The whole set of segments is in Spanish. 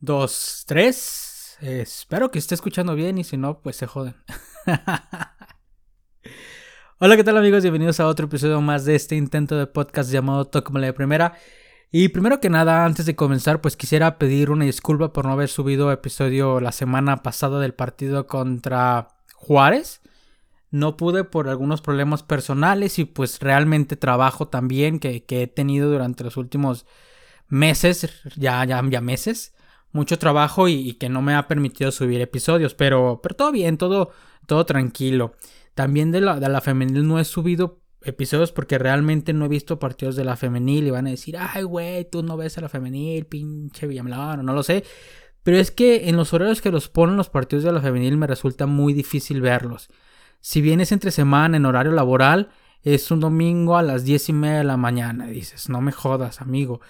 dos, tres. espero que esté escuchando bien y si no, pues se joden. Hola, ¿qué tal amigos? Bienvenidos a otro episodio más de este intento de podcast llamado Tócame de Primera. Y primero que nada, antes de comenzar, pues quisiera pedir una disculpa por no haber subido episodio la semana pasada del partido contra Juárez. No pude por algunos problemas personales y pues realmente trabajo también que, que he tenido durante los últimos meses, ya, ya meses mucho trabajo y, que no me ha permitido subir episodios, pero, pero todo bien, todo, todo tranquilo. También de la, de la femenil no he subido episodios porque realmente no he visto partidos de la femenil y van a decir, ay, güey, tú no ves a la femenil, pinche Villamilano, no lo sé. Pero es que en los horarios que los ponen los partidos de la femenil me resulta muy difícil verlos. Si bien es entre semana en horario laboral, es un domingo a las diez y media de la mañana. Dices, no me jodas, amigo.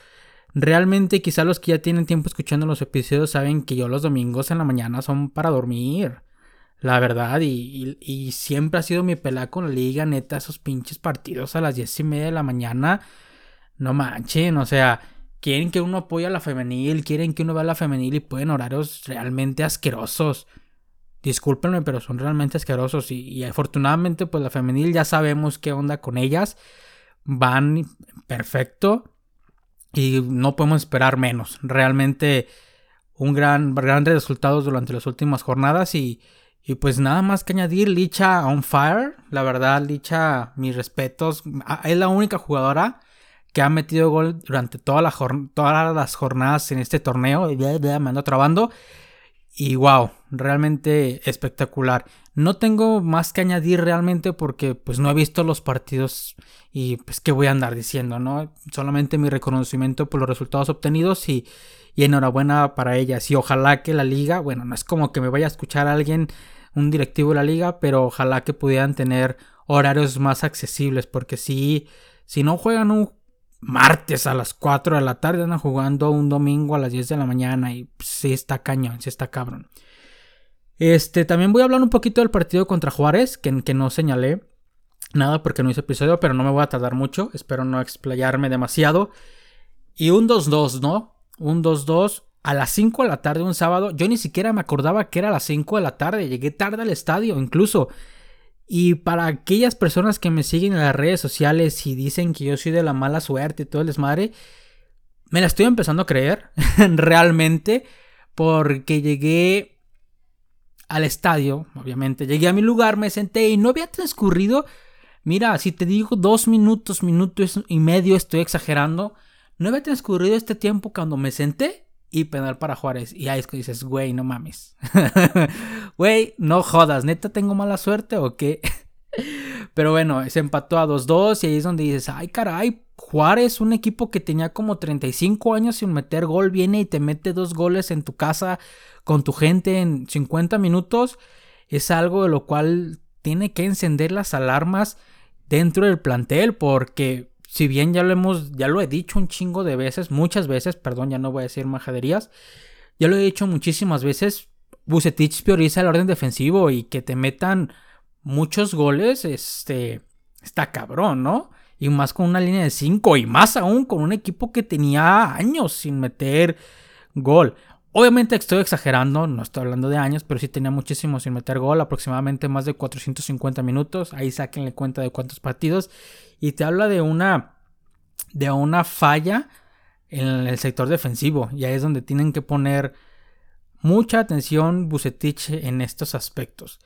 Realmente quizá los que ya tienen tiempo escuchando los episodios saben que yo los domingos en la mañana son para dormir. La verdad, y, siempre ha sido mi pelea con la liga, neta, esos pinches partidos a las diez y media de la mañana. No manchen, o sea, quieren que uno apoye a la femenil, quieren que uno vea a la femenil y pueden horarios realmente asquerosos. Discúlpenme, pero son realmente asquerosos. Y, y afortunadamente, pues la femenil ya sabemos qué onda con ellas. Van perfecto y no podemos esperar menos. Realmente un gran, grandes resultados durante las últimas jornadas y, y pues nada más que añadir, Licha on fire. La verdad, Licha, mis respetos. Es la única jugadora que ha metido gol durante todas las jornadas en este torneo. Me ando trabando. Y wow, realmente espectacular. No tengo más que añadir realmente porque pues no he visto los partidos y pues qué voy a andar diciendo, ¿no? Solamente mi reconocimiento por los resultados obtenidos y, y enhorabuena para ellas. Y ojalá que la liga, bueno, no es como que me vaya a escuchar alguien, un directivo de la liga, pero ojalá que pudieran tener horarios más accesibles porque si, si no juegan un martes a las 4 de la tarde, andan jugando un domingo a las 10 de la mañana y sí está cañón, sí está cabrón. Este, también voy a hablar un poquito del partido contra Juárez, que, que no señalé nada porque no hice episodio, pero no me voy a tardar mucho, espero no explayarme demasiado. Y un 2-2, ¿no? Un 2-2 a las 5 de la tarde un sábado. Yo ni siquiera me acordaba que era a las 5 de la tarde, llegué tarde al estadio incluso. Y para aquellas personas que me siguen en las redes sociales y dicen que yo soy de la mala suerte y todo el desmadre, me la estoy empezando a creer, realmente, porque llegué al estadio, obviamente, llegué a mi lugar, me senté y no había transcurrido, mira, si te digo dos minutos, minutos y medio, estoy exagerando, no había transcurrido este tiempo cuando me senté y penal para Juárez. Y ahí es que dices, güey, no mames. Güey, no jodas, neta tengo mala suerte o qué. Pero bueno, se empató a 2-2 y ahí es donde dices, ay caray, Juárez, un equipo que tenía como 35 años sin meter gol, viene y te mete dos goles en tu casa con tu gente en 50 minutos. Es algo de lo cual tiene que encender las alarmas dentro del plantel porque si bien ya lo hemos, ya lo he dicho un chingo de veces, muchas veces, perdón, ya no voy a decir majaderías, ya lo he dicho muchísimas veces, Bucetich prioriza el orden defensivo y que te metan muchos goles, este, está cabrón, ¿no? Y más con una línea de 5 y más aún con un equipo que tenía años sin meter gol. Obviamente estoy exagerando, no estoy hablando de años, pero sí tenía muchísimo sin meter gol, aproximadamente más de 450 minutos. Ahí sáquenle cuenta de cuántos partidos. Y te habla de una, de una falla en el sector defensivo. Y ahí es donde tienen que poner mucha atención Bucetich en estos aspectos.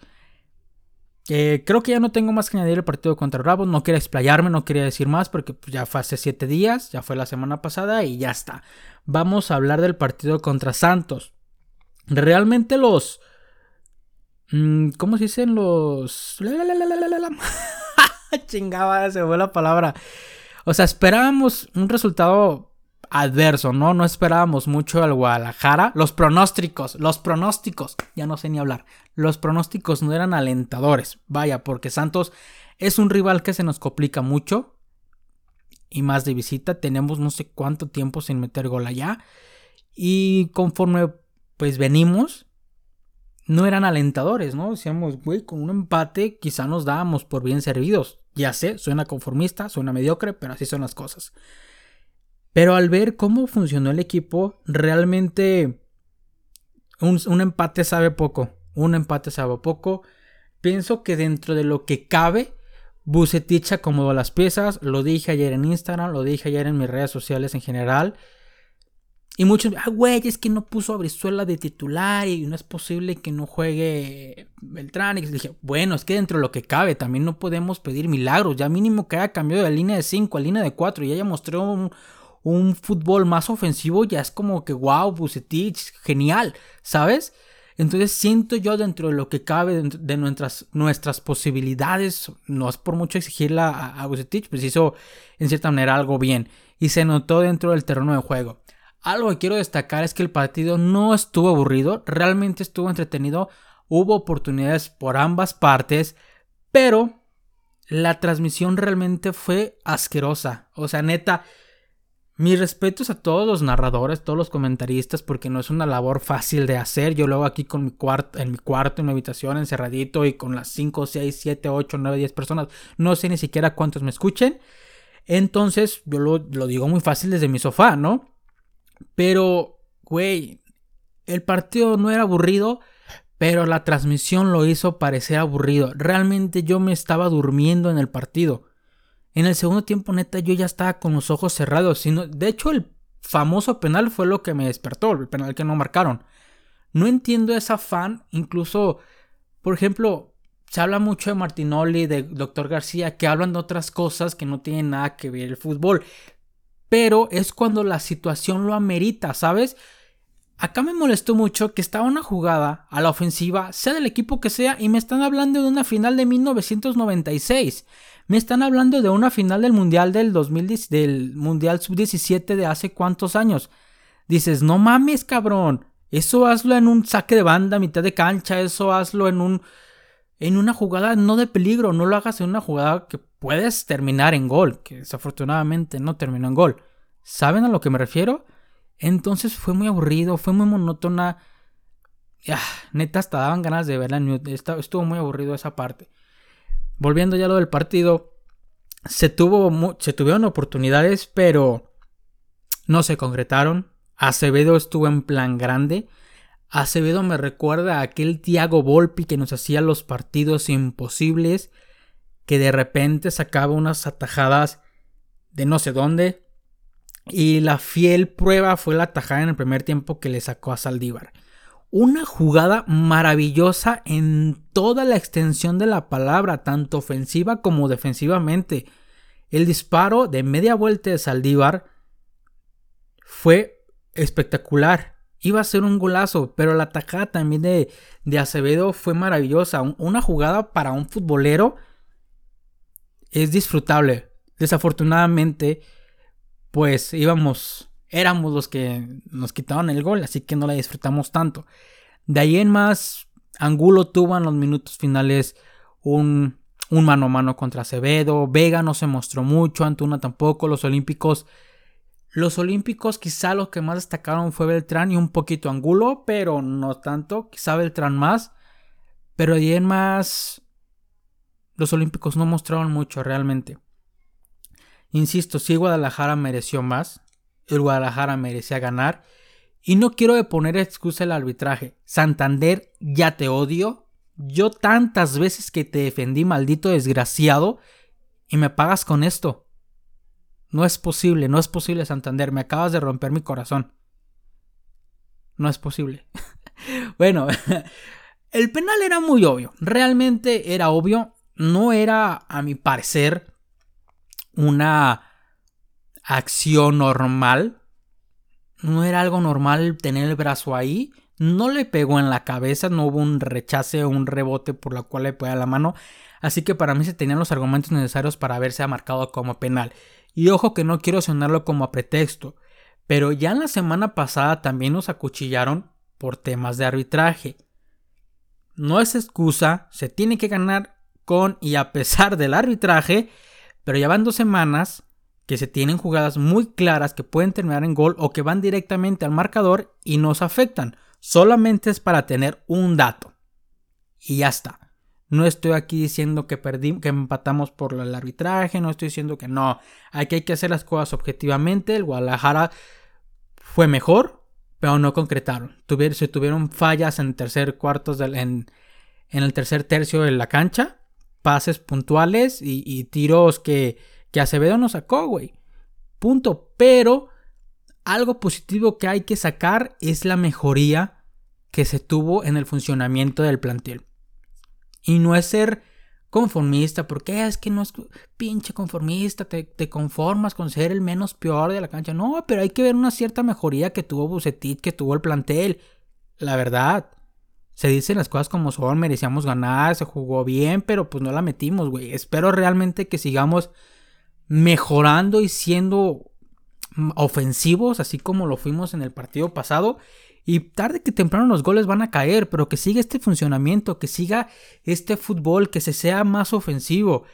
Eh, creo que ya no tengo más que añadir el partido contra Bravos. No quería explayarme, no quería decir más porque pues, ya fue hace 7 días, ya fue la semana pasada y ya está. Vamos a hablar del partido contra Santos. Realmente los... Mm, ¿Cómo se dicen los... Chingaba, se fue la palabra. O sea, esperábamos un resultado adverso, ¿no? No esperábamos mucho al Guadalajara. Los pronósticos, los pronósticos, ya no sé ni hablar. Los pronósticos no eran alentadores. Vaya, porque Santos es un rival que se nos complica mucho. Y más de visita. Tenemos no sé cuánto tiempo sin meter gol allá. Y conforme pues venimos, no eran alentadores, ¿no? Decíamos, güey, con un empate quizá nos dábamos por bien servidos. Ya sé, suena conformista, suena mediocre, pero así son las cosas. Pero al ver cómo funcionó el equipo, realmente un, empate sabe poco. Un empate sabe poco. Pienso que dentro de lo que cabe, Bucetich acomodó las piezas. Lo dije ayer en Instagram, lo dije ayer en mis redes sociales en general. Y muchos, ah, güey, es que no puso a Brizuela de titular y no es posible que no juegue Beltrán. Y dije, bueno, es que dentro de lo que cabe también no podemos pedir milagros. Ya mínimo que haya cambiado de línea de 5 a línea de 4 y haya mostrado un, un fútbol más ofensivo, ya es como que wow, Bucetich, genial, ¿sabes? Entonces siento yo dentro de lo que cabe de nuestras, nuestras posibilidades, no es por mucho exigirla a, a Bucetich, pues hizo en cierta manera algo bien y se notó dentro del terreno de juego. Algo que quiero destacar es que el partido no estuvo aburrido, realmente estuvo entretenido, hubo oportunidades por ambas partes, pero la transmisión realmente fue asquerosa. O sea, neta, mis respetos a todos los narradores, todos los comentaristas, porque no es una labor fácil de hacer. Yo luego aquí con mi cuarto, en mi cuarto, en mi habitación, encerradito y con las 5, 6, 7, 8, 9, 10 personas, no sé ni siquiera cuántos me escuchen. Entonces, yo lo, lo digo muy fácil desde mi sofá, ¿no? Pero, güey, el partido no era aburrido, pero la transmisión lo hizo parecer aburrido. Realmente yo me estaba durmiendo en el partido. En el segundo tiempo, neta, yo ya estaba con los ojos cerrados. Sino, de hecho, el famoso penal fue lo que me despertó, el penal que no marcaron. No entiendo esa fan, incluso, por ejemplo, se habla mucho de Martinoli, de Dr. García, que hablan de otras cosas que no tienen nada que ver el fútbol. Pero es cuando la situación lo amerita, ¿sabes? Acá me molestó mucho que estaba una jugada a la ofensiva, sea del equipo que sea, y me están hablando de una final de 1996. Me están hablando de una final del Mundial del 2010, del Mundial Sub-17 de hace cuántos años. Dices, no mames, cabrón. Eso hazlo en un saque de banda mitad de cancha, eso hazlo en un en una jugada no de peligro, no lo hagas en una jugada que puedes terminar en gol, que desafortunadamente no terminó en gol. ¿Saben a lo que me refiero? Entonces fue muy aburrido, fue muy monótona. Ah, neta, hasta daban ganas de verla. Estuvo muy aburrido esa parte volviendo ya a lo del partido, se, tuvo, se tuvieron oportunidades, pero no se concretaron. Acevedo estuvo en plan grande. Acevedo me recuerda a aquel Tiago Volpi que nos hacía los partidos imposibles, que de repente sacaba unas atajadas de no sé dónde. Y la fiel prueba fue la atajada en el primer tiempo que le sacó a Saldívar. Una jugada maravillosa en toda la extensión de la palabra, tanto ofensiva como defensivamente. El disparo de media vuelta de Saldívar fue espectacular. Iba a ser un golazo, pero la atacada también de, de Acevedo fue maravillosa. Una jugada para un futbolero es disfrutable. Desafortunadamente, pues íbamos éramos los que nos quitaban el gol, así que no la disfrutamos tanto. De ahí en más, Angulo tuvo en los minutos finales un, un mano a mano contra Acevedo, Vega no se mostró mucho, Antuna tampoco, los Olímpicos. Los Olímpicos quizá lo que más destacaron fue Beltrán y un poquito Angulo, pero no tanto, quizá Beltrán más. Pero de ahí en más, los Olímpicos no mostraron mucho realmente. Insisto, si Guadalajara mereció más, el Guadalajara merecía ganar. Y no quiero poner excusa el arbitraje. Santander, ya te odio. Yo tantas veces que te defendí, maldito desgraciado, y me pagas con esto. No es posible, no es posible, Santander. Me acabas de romper mi corazón. No es posible. bueno, el penal era muy obvio. Realmente era obvio. No era, a mi parecer, una acción normal. No era algo normal tener el brazo ahí. No le pegó en la cabeza, no hubo un rechace o un rebote por la cual le pegó la mano. Así que para mí se tenían los argumentos necesarios para haberse marcado como penal. Y ojo que no quiero sonarlo como a pretexto. Pero ya en la semana pasada también nos acuchillaron por temas de arbitraje. No es excusa, se tiene que ganar con y a pesar del arbitraje, pero ya van dos semanas que se tienen jugadas muy claras que pueden terminar en gol o que van directamente al marcador y nos afectan. Solamente es para tener un dato. Y ya está. No estoy aquí diciendo que perdimos, que empatamos por el arbitraje, no estoy diciendo que no. Aquí hay que hacer las cosas objetivamente. El Guadalajara fue mejor, pero no concretaron. se tuvieron fallas en tercer cuartos en, en, el tercer tercio de la cancha, pases puntuales y, tiros que, que Acevedo no sacó, güey. Punto. Pero algo positivo que hay que sacar es la mejoría que se tuvo en el funcionamiento del plantel. Y no es ser conformista, porque es que no es pinche conformista, te, conformas con ser el menos peor de la cancha. No, pero hay que ver una cierta mejoría que tuvo Bucetit, que tuvo el plantel. La verdad, se dicen las cosas como son, merecíamos ganar, se jugó bien, pero pues no la metimos, güey. Espero realmente que sigamos mejorando y siendo ofensivos, así como lo fuimos en el partido pasado. Y tarde que temprano los goles van a caer, pero que siga este funcionamiento, que siga este fútbol, que se sea más ofensivo.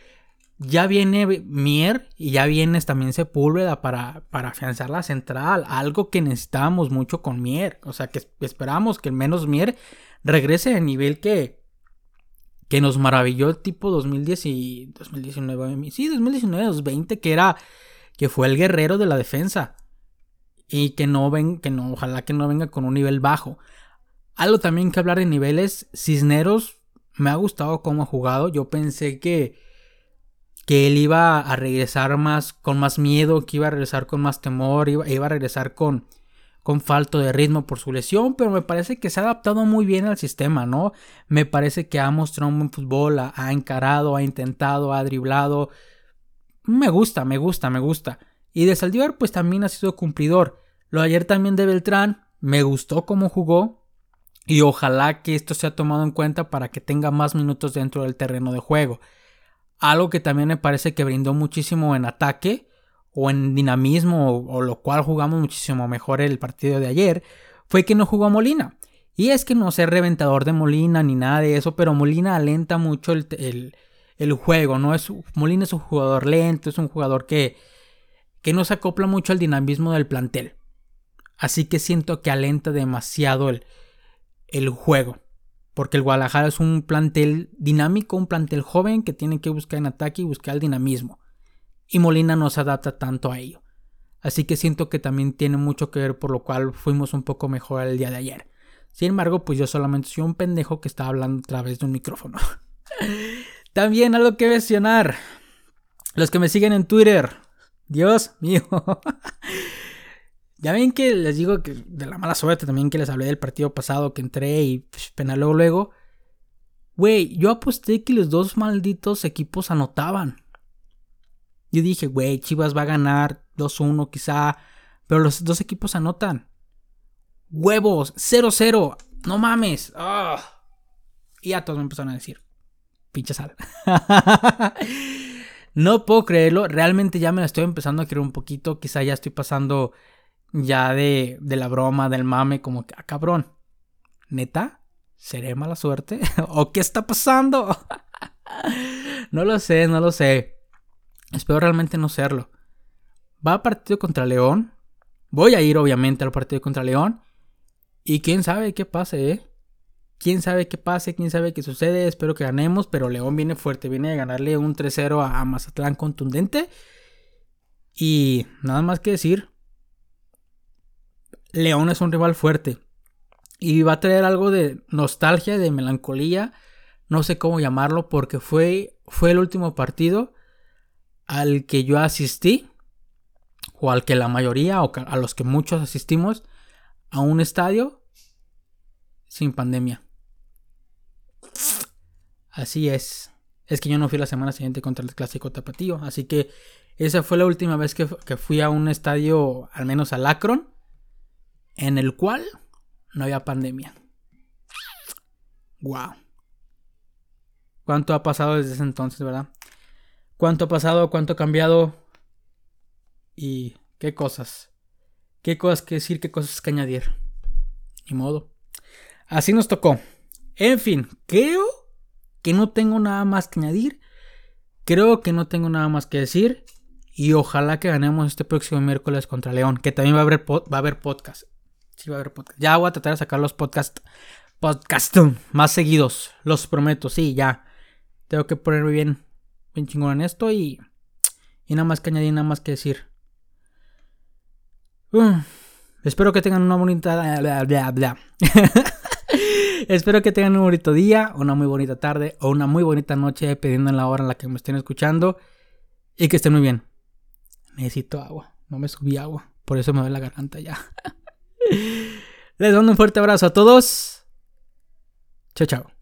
Ya viene Mier y ya viene también Sepúlveda para, para afianzar la central, algo que necesitamos mucho con Mier. O sea, que esperamos que menos Mier regrese al nivel que, que nos maravilló tipo 2010 y 2019, sí, 2019, 2020, que era, que fue el guerrero de la defensa y que no ven, que no, ojalá que no venga con un nivel bajo. Algo también que hablar de niveles, Cisneros me ha gustado cómo ha jugado. Yo pensé que, que él iba a regresar más con más miedo, que iba a regresar con más temor, iba, iba a regresar con, con falto de ritmo por su lesión, pero me parece que se ha adaptado muy bien al sistema, ¿no? Me parece que ha mostrado un buen fútbol, ha, encarado, ha intentado, ha driblado. Me gusta, me gusta, me gusta. Y de Saldívar pues también ha sido cumplidor. Lo ayer también de Beltrán, me gustó cómo jugó y ojalá que esto sea tomado en cuenta para que tenga más minutos dentro del terreno de juego. Algo que también me parece que brindó muchísimo en ataque o en dinamismo o, lo cual jugamos muchísimo mejor el partido de ayer fue que no jugó Molina. Y es que no sé reventador de Molina ni nada de eso, pero Molina alenta mucho el, el juego, ¿no? Es, Molina es un jugador lento, es un jugador que, que no se acopla mucho al dinamismo del plantel. Así que siento que alenta demasiado el, el juego. Porque el Guadalajara es un plantel dinámico, un plantel joven que tiene que buscar en ataque y buscar el dinamismo. Y Molina no se adapta tanto a ello. Así que siento que también tiene mucho que ver por lo cual fuimos un poco mejor el día de ayer. Sin embargo, pues yo solamente soy un pendejo que está hablando a través de un micrófono. también algo que mencionar. Los que me siguen en Twitter, Dios mío. ya ven que les digo que de la mala suerte también que les hablé del partido pasado que entré y pues, luego. Güey, yo aposté que los dos malditos equipos anotaban. Yo dije, güey, Chivas va a ganar 2-1 quizá, pero los dos equipos anotan. Huevos, 0-0, no mames. Ah. Y ya todos me empezaron a decir, pinche sal. No puedo creerlo, realmente ya me la estoy empezando a creer un poquito, quizá ya estoy pasando ya de, de la broma, del mame, como que, ah, cabrón, neta, ¿seré mala suerte? ¿O qué está pasando? no lo sé, no lo sé. Espero realmente no serlo. Va a partido contra León. Voy a ir obviamente al partido contra León. Y quién sabe qué pase, ¿eh? Quién sabe qué pase, quién sabe qué sucede. Espero que ganemos, pero León viene fuerte. Viene a ganarle un 3-0 a Mazatlán contundente. Y nada más que decir. León es un rival fuerte. Y va a traer algo de nostalgia, de melancolía. No sé cómo llamarlo, porque fue, fue el último partido al que yo asistí. O al que la mayoría, o a los que muchos asistimos, a un estadio sin pandemia. Así es. Es que yo no fui la semana siguiente contra el clásico tapatío. Así que esa fue la última vez que, fui a un estadio, al menos al Akron, en el cual no había pandemia. Wow. ¿Cuánto ha pasado desde ese entonces, verdad? ¿Cuánto ha pasado? ¿Cuánto ha cambiado? Y qué cosas. ¿Qué cosas que decir? ¿Qué cosas que añadir? Ni modo. Así nos tocó. En fin, creo que no tengo nada más que añadir. Creo que no tengo nada más que decir. Y ojalá que ganemos este próximo miércoles contra León. Que también va a haber, va a haber podcast. Sí, va a haber podcast. Ya voy a tratar de sacar los podcasts podcast más seguidos. Los prometo. Sí, ya. Tengo que ponerme bien, bien chingón en esto. Y, y nada más que añadir, nada más que decir. Espero que tengan una bonita... Bla, bla, bla. Espero que tengan un bonito día, una muy bonita tarde o una muy bonita noche, dependiendo en la hora en la que me estén escuchando. Y que estén muy bien. Necesito agua. No me subí agua. Por eso me duele la garganta ya. Les mando un fuerte abrazo a todos. Chao, chao.